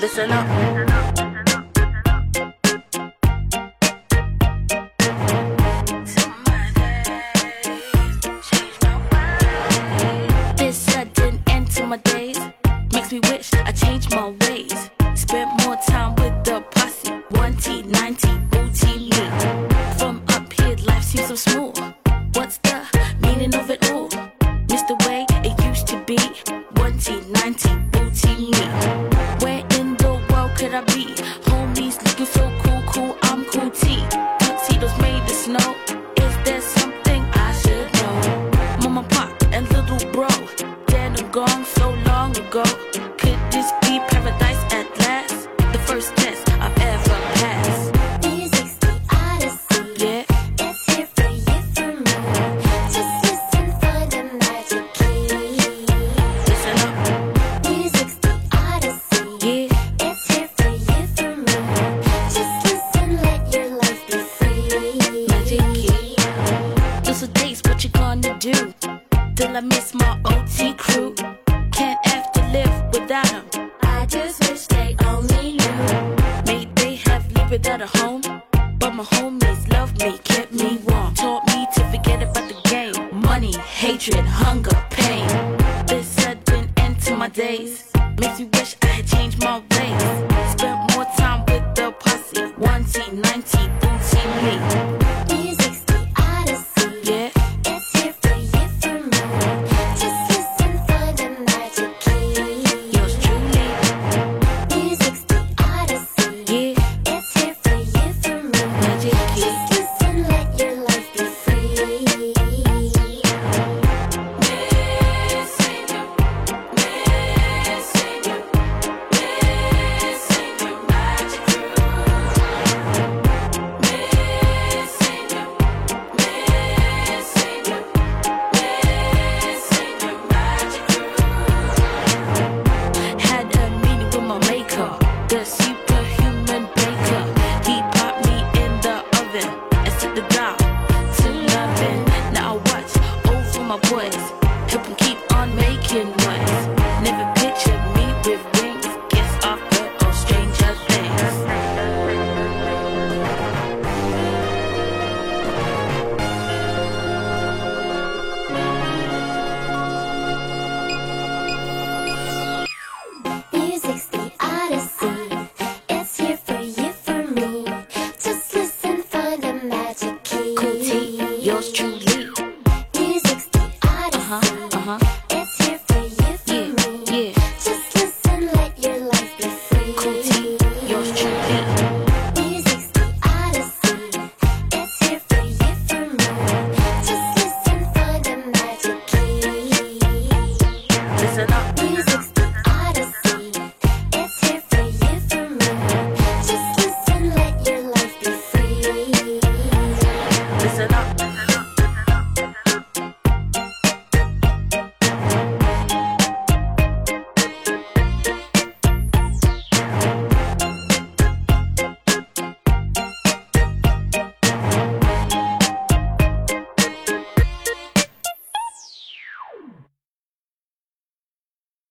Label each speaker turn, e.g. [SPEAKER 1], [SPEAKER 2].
[SPEAKER 1] Listen up. This sudden end to my days makes me wish I changed my ways. Spent more time with the posse, One-T, Cool-T, booty me. From up here, life seems so smooth. What's the meaning of it all? Missed the way it used to be. One-T, Cool-T, booty me. I be? Homies looking so cool, cool, I'm Cool-T. Tuxedos made of snow. Is there something I should know? Mama, pop, and little bro. Dead and gone so long ago. Could this be paradise at last? The first test I've home, but my homies loved me, kept me warm, taught me to forget about the game. Money, hatred, hunger, pain. This sudden end to my days makes me wish I had changed my ways. Spent more time with the posse, One-T, Cool-T, booty me. I'm not.